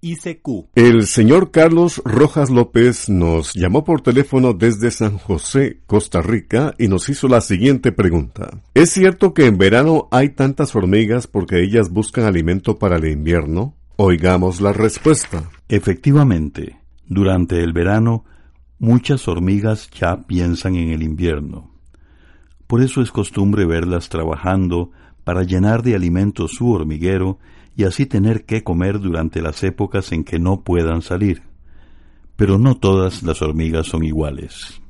ICQ. El señor Carlos Rojas López nos llamó por teléfono desde San José, Costa Rica, y nos hizo la siguiente pregunta. ¿Es cierto que en verano hay tantas hormigas porque ellas buscan alimento para el invierno? Oigamos la respuesta. Efectivamente, durante el verano Muchas hormigas ya piensan en el invierno. Por eso es costumbre verlas trabajando para llenar de alimento su hormiguero y así tener que comer durante las épocas en que no puedan salir. Pero no todas las hormigas son iguales.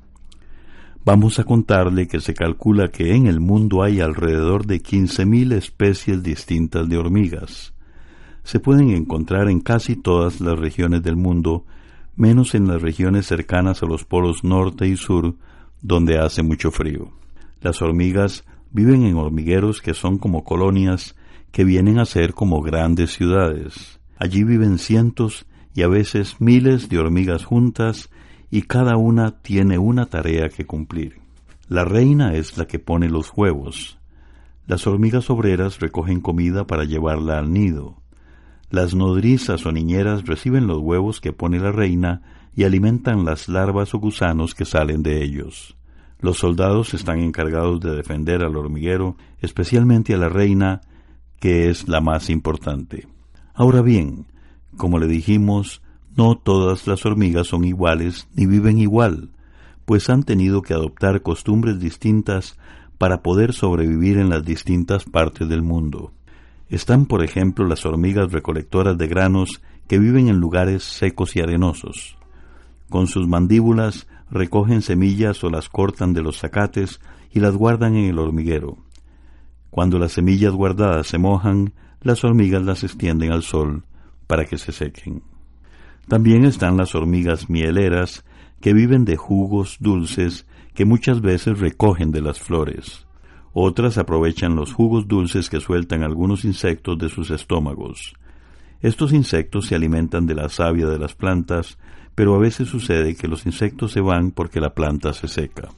Vamos a contarle que se calcula que en el mundo hay alrededor de 15.000 especies distintas de hormigas. Se pueden encontrar en casi todas las regiones del mundo menos en las regiones cercanas a los polos norte y sur, donde hace mucho frío. Las hormigas viven en hormigueros que son como colonias que vienen a ser como grandes ciudades. Allí viven cientos y a veces miles de hormigas juntas y cada una tiene una tarea que cumplir. La reina es la que pone los huevos. Las hormigas obreras recogen comida para llevarla al nido. Las nodrizas o niñeras reciben los huevos que pone la reina y alimentan las larvas o gusanos que salen de ellos. Los soldados están encargados de defender al hormiguero, especialmente a la reina, que es la más importante. Ahora bien, como le dijimos, no todas las hormigas son iguales ni viven igual, pues han tenido que adoptar costumbres distintas para poder sobrevivir en las distintas partes del mundo. Están, por ejemplo, las hormigas recolectoras de granos que viven en lugares secos y arenosos. Con sus mandíbulas recogen semillas o las cortan de los zacates y las guardan en el hormiguero. Cuando las semillas guardadas se mojan, las hormigas las extienden al sol para que se sequen. También están las hormigas mieleras que viven de jugos dulces que muchas veces recogen de las flores. Otras aprovechan los jugos dulces que sueltan algunos insectos de sus estómagos. Estos insectos se alimentan de la savia de las plantas, pero a veces sucede que los insectos se van porque la planta se seca.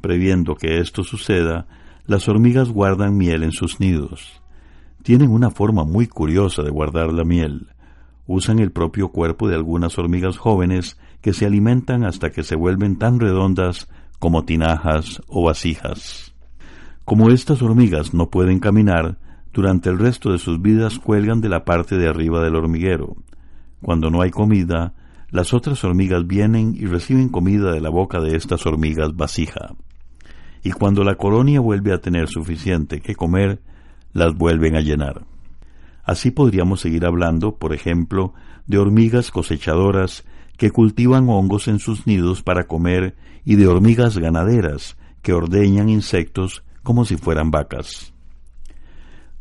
Previendo que esto suceda, las hormigas guardan miel en sus nidos. Tienen una forma muy curiosa de guardar la miel. Usan el propio cuerpo de algunas hormigas jóvenes que se alimentan hasta que se vuelven tan redondas como tinajas o vasijas. Como estas hormigas no pueden caminar, durante el resto de sus vidas cuelgan de la parte de arriba del hormiguero. Cuando no hay comida, las otras hormigas vienen y reciben comida de la boca de estas hormigas vasija. Y cuando la colonia vuelve a tener suficiente que comer, las vuelven a llenar. Así podríamos seguir hablando, por ejemplo, de hormigas cosechadoras que cultivan hongos en sus nidos para comer y de hormigas ganaderas que ordeñan insectos como si fueran vacas.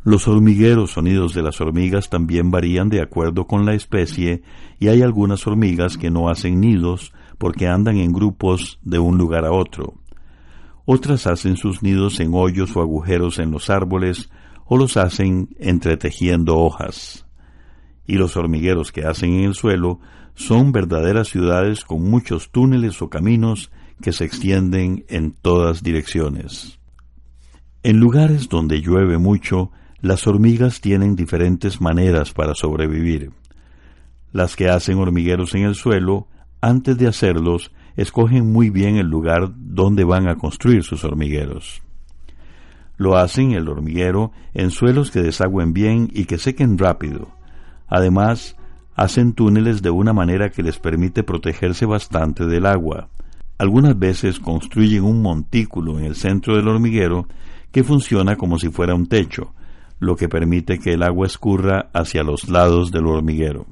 Los hormigueros sonidos de las hormigas también varían de acuerdo con la especie y hay algunas hormigas que no hacen nidos porque andan en grupos de un lugar a otro. Otras hacen sus nidos en hoyos o agujeros en los árboles o los hacen entretejiendo hojas. Y los hormigueros que hacen en el suelo son verdaderas ciudades con muchos túneles o caminos que se extienden en todas direcciones. En lugares donde llueve mucho, las hormigas tienen diferentes maneras para sobrevivir. Las que hacen hormigueros en el suelo, antes de hacerlos, escogen muy bien el lugar donde van a construir sus hormigueros. Lo hacen el hormiguero en suelos que desagüen bien y que sequen rápido. Además, hacen túneles de una manera que les permite protegerse bastante del agua. Algunas veces construyen un montículo en el centro del hormiguero que funciona como si fuera un techo, lo que permite que el agua escurra hacia los lados del hormiguero.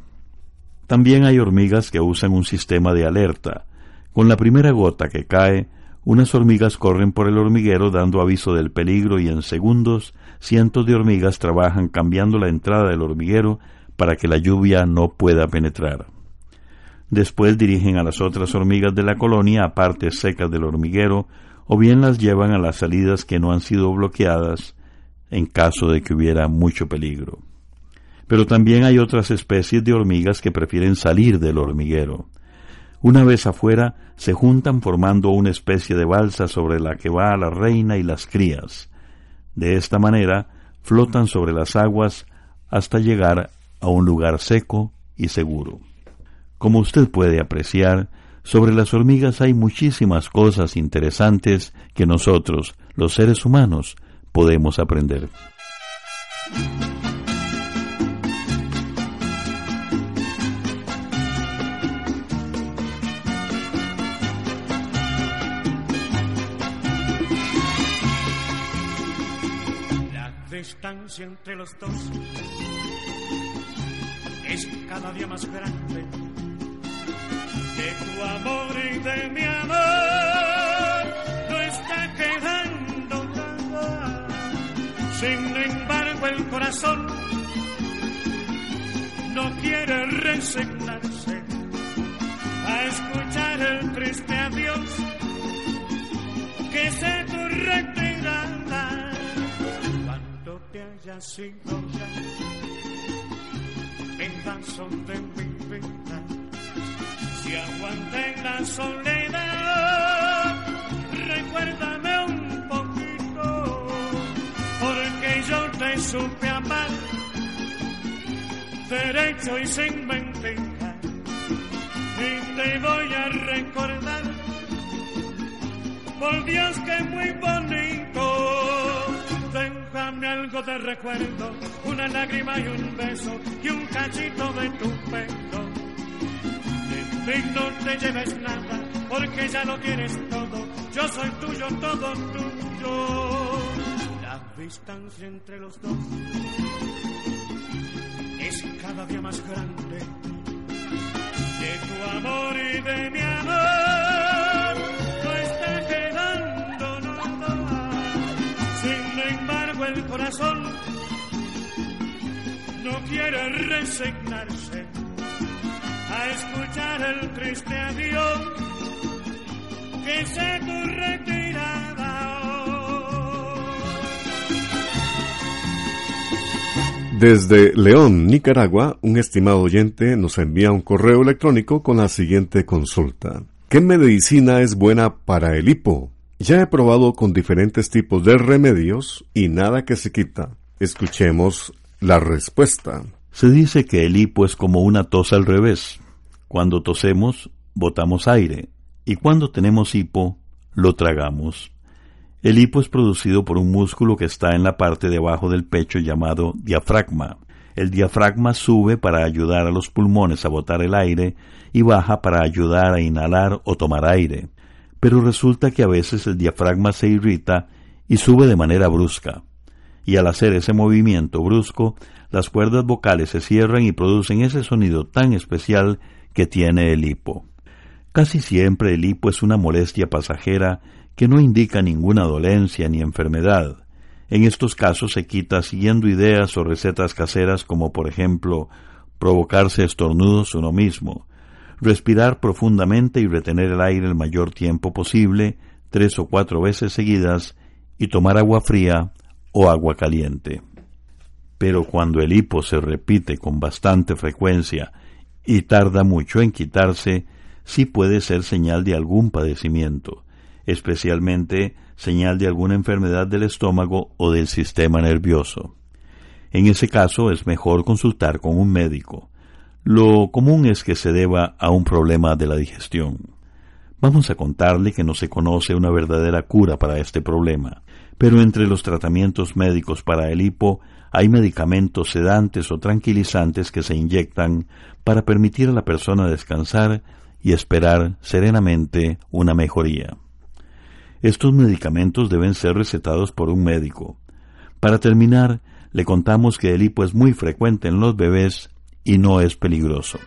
También hay hormigas que usan un sistema de alerta. Con la primera gota que cae, unas hormigas corren por el hormiguero dando aviso del peligro y en segundos cientos de hormigas trabajan cambiando la entrada del hormiguero para que la lluvia no pueda penetrar. Después dirigen a las otras hormigas de la colonia a partes secas del hormiguero o bien las llevan a las salidas que no han sido bloqueadas en caso de que hubiera mucho peligro. Pero también hay otras especies de hormigas que prefieren salir del hormiguero. Una vez afuera, se juntan formando una especie de balsa sobre la que va la reina y las crías. De esta manera, flotan sobre las aguas hasta llegar a un lugar seco y seguro. Como usted puede apreciar, sobre las hormigas hay muchísimas cosas interesantes que nosotros, los seres humanos, podemos aprender. Entre los dos es cada día más grande. De tu amor y de mi amor no está quedando nada. Sin embargo, el corazón no quiere resignarse a escuchar el triste haya sido ya pedazo de mi vida. Si aguanté la soledad, recuérdame un poquito, porque yo te supe amar, derecho y sin mentira, y te voy a recordar, por Dios que muy bonito algo de recuerdo, una lágrima y un beso y un cachito de tu pelo. De no te lleves nada, porque ya lo tienes todo. Yo soy tuyo, todo tuyo. La distancia entre los dos es cada día más grande. De tu amor y de mi amor no quiere resignarse a escuchar el triste adiós que se tu. Desde León, Nicaragua, un estimado oyente nos envía un correo electrónico con la siguiente consulta. ¿Qué medicina es buena para el hipo? Ya he probado con diferentes tipos de remedios y nada que se quita. Escuchemos la respuesta. Se dice que el hipo es como una tos al revés. Cuando tosemos, botamos aire, y cuando tenemos hipo, lo tragamos. El hipo es producido por un músculo que está en la parte de abajo del pecho llamado diafragma. El diafragma sube para ayudar a los pulmones a botar el aire y baja para ayudar a inhalar o tomar aire pero resulta que a veces el diafragma se irrita y sube de manera brusca. Y al hacer ese movimiento brusco, las cuerdas vocales se cierran y producen ese sonido tan especial que tiene el hipo. Casi siempre el hipo es una molestia pasajera que no indica ninguna dolencia ni enfermedad. En estos casos se quita siguiendo ideas o recetas caseras como por ejemplo provocarse estornudos uno mismo, respirar profundamente y retener el aire el mayor tiempo posible, tres o cuatro veces seguidas, y tomar agua fría o agua caliente. Pero cuando el hipo se repite con bastante frecuencia y tarda mucho en quitarse, sí puede ser señal de algún padecimiento, especialmente señal de alguna enfermedad del estómago o del sistema nervioso. En ese caso es mejor consultar con un médico. Lo común es que se deba a un problema de la digestión. Vamos a contarle que no se conoce una verdadera cura para este problema, pero entre los tratamientos médicos para el hipo hay medicamentos sedantes o tranquilizantes que se inyectan para permitir a la persona descansar y esperar serenamente una mejoría. Estos medicamentos deben ser recetados por un médico. Para terminar, le contamos que el hipo es muy frecuente en los bebés y no es peligroso.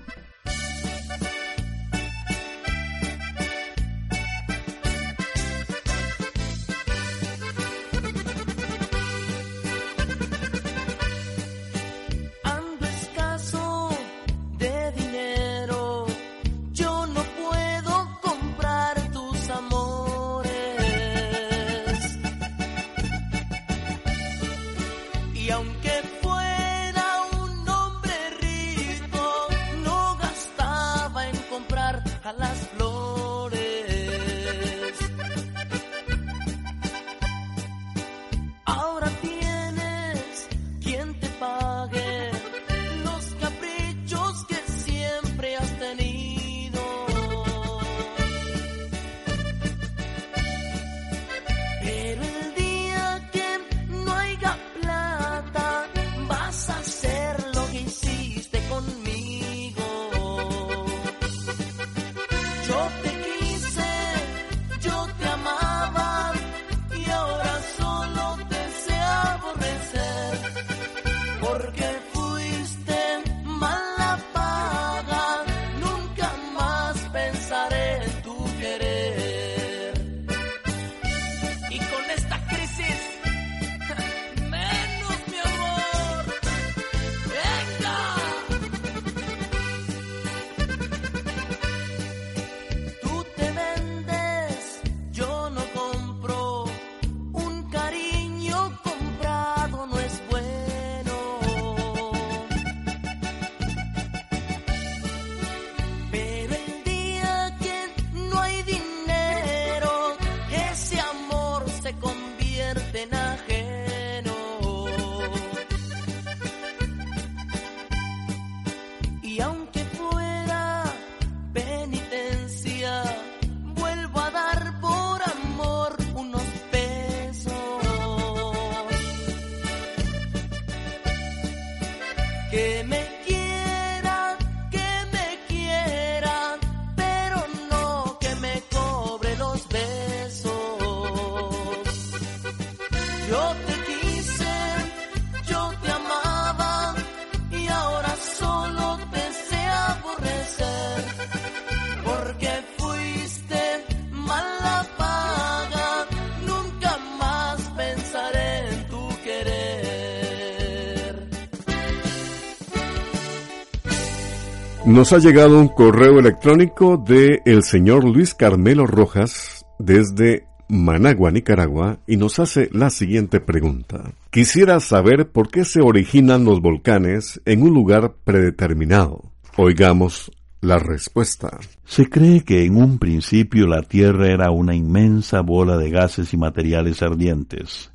Nos ha llegado un correo electrónico de el señor Luis Carmelo Rojas desde Managua, Nicaragua, y nos hace la siguiente pregunta. Quisiera saber por qué se originan los volcanes en un lugar predeterminado. Oigamos la respuesta. Se cree que en un principio la Tierra era una inmensa bola de gases y materiales ardientes.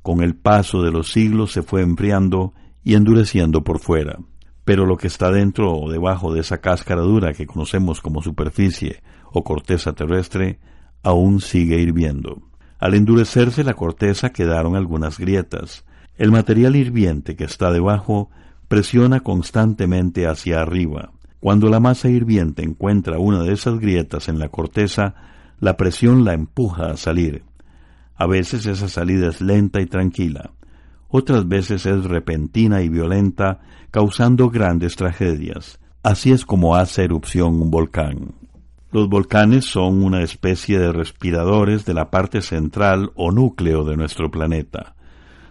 Con el paso de los siglos se fue enfriando y endureciendo por fuera pero lo que está dentro o debajo de esa cáscara dura que conocemos como superficie o corteza terrestre aún sigue hirviendo. Al endurecerse la corteza quedaron algunas grietas. El material hirviente que está debajo presiona constantemente hacia arriba. Cuando la masa hirviente encuentra una de esas grietas en la corteza, la presión la empuja a salir. A veces esa salida es lenta y tranquila, otras veces es repentina y violenta, causando grandes tragedias. Así es como hace erupción un volcán. Los volcanes son una especie de respiradores de la parte central o núcleo de nuestro planeta.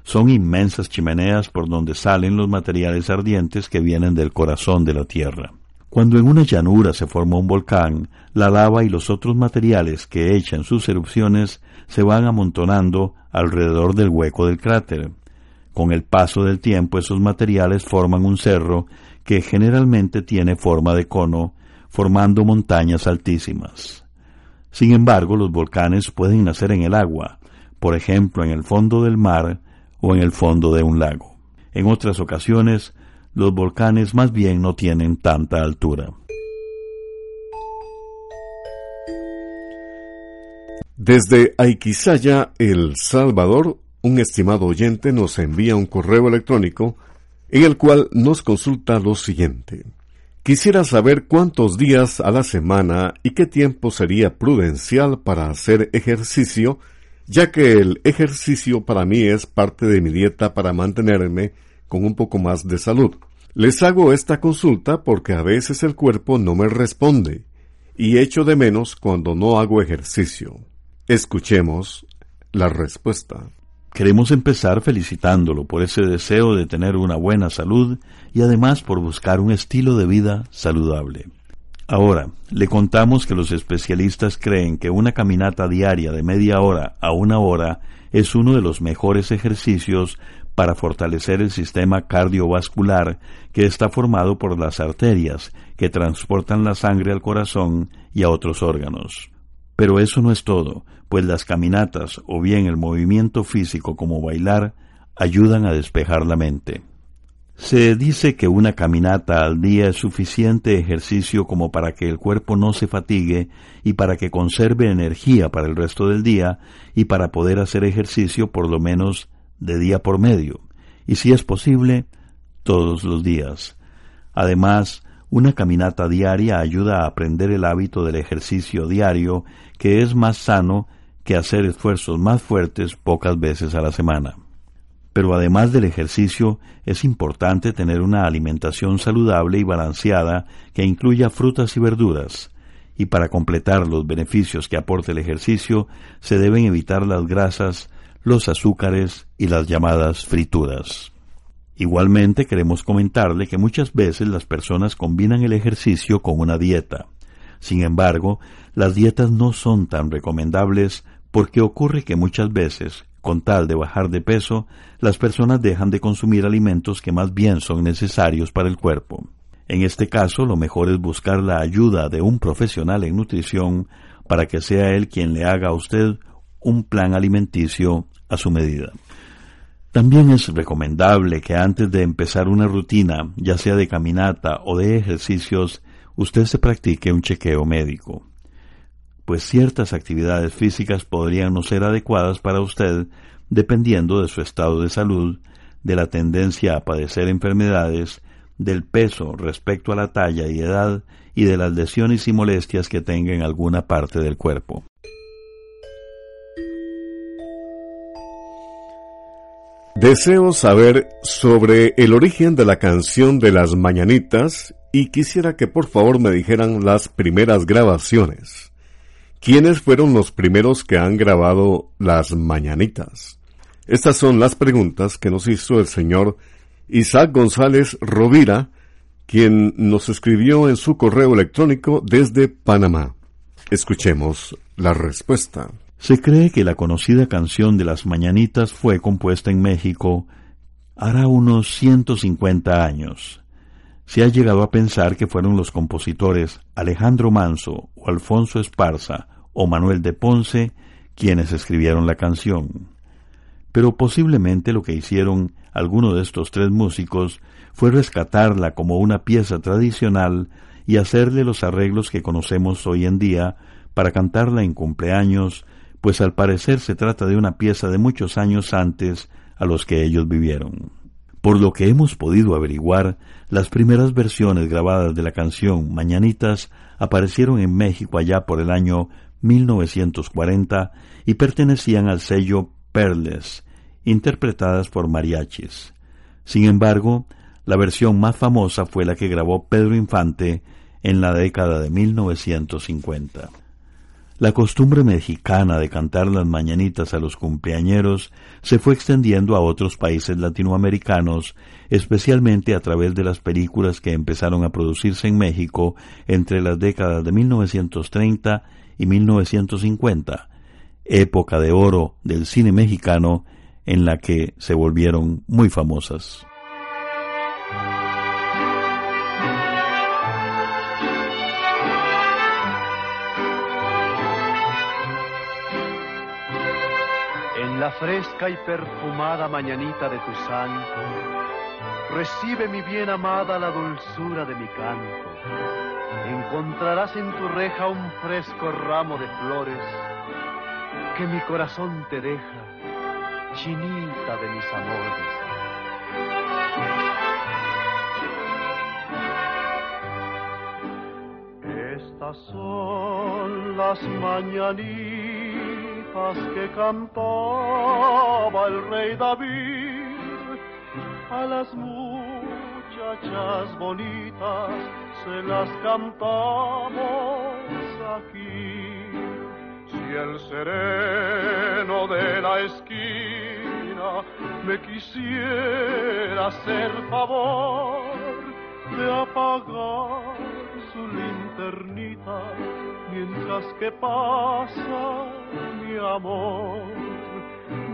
Son inmensas chimeneas por donde salen los materiales ardientes que vienen del corazón de la Tierra. Cuando en una llanura se forma un volcán, la lava y los otros materiales que echan sus erupciones se van amontonando alrededor del hueco del cráter. Con el paso del tiempo esos materiales forman un cerro que generalmente tiene forma de cono, formando montañas altísimas. Sin embargo, los volcanes pueden nacer en el agua, por ejemplo en el fondo del mar o en el fondo de un lago. En otras ocasiones, los volcanes más bien no tienen tanta altura. Desde Aiquisaya, El Salvador, un estimado oyente nos envía un correo electrónico en el cual nos consulta lo siguiente. Quisiera saber cuántos días a la semana y qué tiempo sería prudencial para hacer ejercicio, ya que el ejercicio para mí es parte de mi dieta para mantenerme con un poco más de salud. Les hago esta consulta porque a veces el cuerpo no me responde y echo de menos cuando no hago ejercicio. Escuchemos la respuesta. Queremos empezar felicitándolo por ese deseo de tener una buena salud y además por buscar un estilo de vida saludable. Ahora, le contamos que los especialistas creen que una caminata diaria de media hora a una hora es uno de los mejores ejercicios para fortalecer el sistema cardiovascular que está formado por las arterias que transportan la sangre al corazón y a otros órganos. Pero eso no es todo, pues las caminatas o bien el movimiento físico como bailar ayudan a despejar la mente. Se dice que una caminata al día es suficiente ejercicio como para que el cuerpo no se fatigue y para que conserve energía para el resto del día y para poder hacer ejercicio por lo menos de día por medio, y si es posible, todos los días. Además, una caminata diaria ayuda a aprender el hábito del ejercicio diario, que es más sano que hacer esfuerzos más fuertes pocas veces a la semana. Pero además del ejercicio, es importante tener una alimentación saludable y balanceada que incluya frutas y verduras. Y para completar los beneficios que aporta el ejercicio, se deben evitar las grasas, los azúcares y las llamadas frituras. Igualmente queremos comentarle que muchas veces las personas combinan el ejercicio con una dieta. Sin embargo, las dietas no son tan recomendables porque ocurre que muchas veces, con tal de bajar de peso, las personas dejan de consumir alimentos que más bien son necesarios para el cuerpo. En este caso, lo mejor es buscar la ayuda de un profesional en nutrición para que sea él quien le haga a usted un plan alimenticio a su medida. También es recomendable que antes de empezar una rutina, ya sea de caminata o de ejercicios, usted se practique un chequeo médico, pues ciertas actividades físicas podrían no ser adecuadas para usted dependiendo de su estado de salud, de la tendencia a padecer enfermedades, del peso respecto a la talla y edad y de las lesiones y molestias que tenga en alguna parte del cuerpo. Deseo saber sobre el origen de la canción de las mañanitas y quisiera que por favor me dijeran las primeras grabaciones. ¿Quiénes fueron los primeros que han grabado las mañanitas? Estas son las preguntas que nos hizo el señor Isaac González Rovira, quien nos escribió en su correo electrónico desde Panamá. Escuchemos la respuesta. Se cree que la conocida canción de las Mañanitas fue compuesta en México hará unos 150 años. Se ha llegado a pensar que fueron los compositores Alejandro Manso o Alfonso Esparza o Manuel de Ponce quienes escribieron la canción. Pero posiblemente lo que hicieron algunos de estos tres músicos fue rescatarla como una pieza tradicional y hacerle los arreglos que conocemos hoy en día para cantarla en cumpleaños, pues al parecer se trata de una pieza de muchos años antes a los que ellos vivieron. Por lo que hemos podido averiguar, las primeras versiones grabadas de la canción Mañanitas aparecieron en México allá por el año 1940 y pertenecían al sello Perles, interpretadas por mariachis. Sin embargo, la versión más famosa fue la que grabó Pedro Infante en la década de 1950. La costumbre mexicana de cantar las mañanitas a los cumpleañeros se fue extendiendo a otros países latinoamericanos, especialmente a través de las películas que empezaron a producirse en México entre las décadas de 1930 y 1950, época de oro del cine mexicano en la que se volvieron muy famosas. la fresca y perfumada mañanita de tu santo, recibe mi bien amada la dulzura de mi canto. Encontrarás en tu reja un fresco ramo de flores que mi corazón te deja, chinita de mis amores. Estas son las mañanitas que cantaba el rey David a las bonitas se las cantamos aquí. Si el sereno de la esquina me quisiera hacer favor de apagar su linternita mientras que pasa mi amor.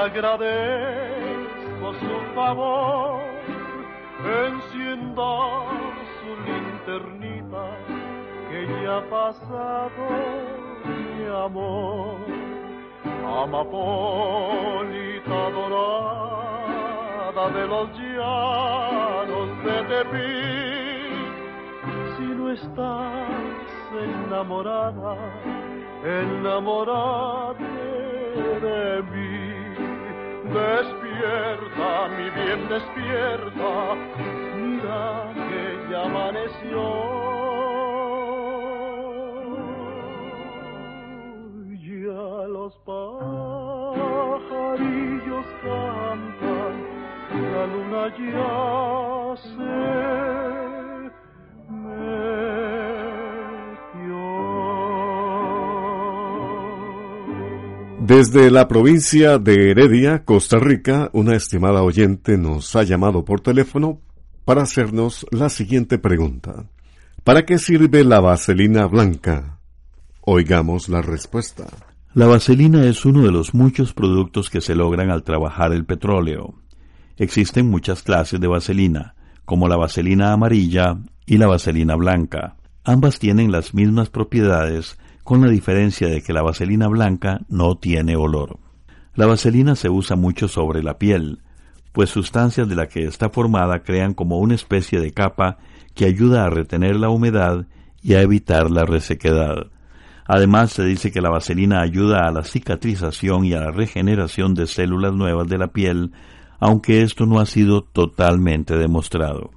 Agradezco su favor, encienda su linternita que ya ha pasado mi amor. Amapolita dorada de los llanos de Tepic, si no estás enamorada, enamorate de mí. Bien, despierta, mira que ya amaneció. Ya los pajarillos cantan, la luna ya Desde la provincia de Heredia, Costa Rica, una estimada oyente nos ha llamado por teléfono para hacernos la siguiente pregunta. ¿Para qué sirve la vaselina blanca? Oigamos la respuesta. La vaselina es uno de los muchos productos que se logran al trabajar el petróleo. Existen muchas clases de vaselina, como la vaselina amarilla y la vaselina blanca. Ambas tienen las mismas propiedades, con la diferencia de que la vaselina blanca no tiene olor. La vaselina se usa mucho sobre la piel, pues sustancias de la que está formada crean como una especie de capa que ayuda a retener la humedad y a evitar la resequedad. Además, se dice que la vaselina ayuda a la cicatrización y a la regeneración de células nuevas de la piel, aunque esto no ha sido totalmente demostrado.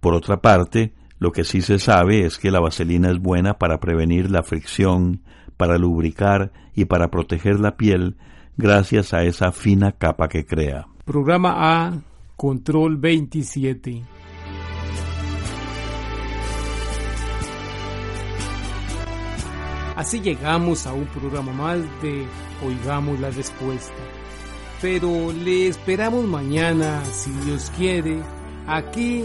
Por otra parte, lo que sí se sabe es que la vaselina es buena para prevenir la fricción, para lubricar y para proteger la piel gracias a esa fina capa que crea. Programa A, Control 27. Así llegamos a un programa más de Oigamos la Respuesta. Pero le esperamos mañana, si Dios quiere, aquí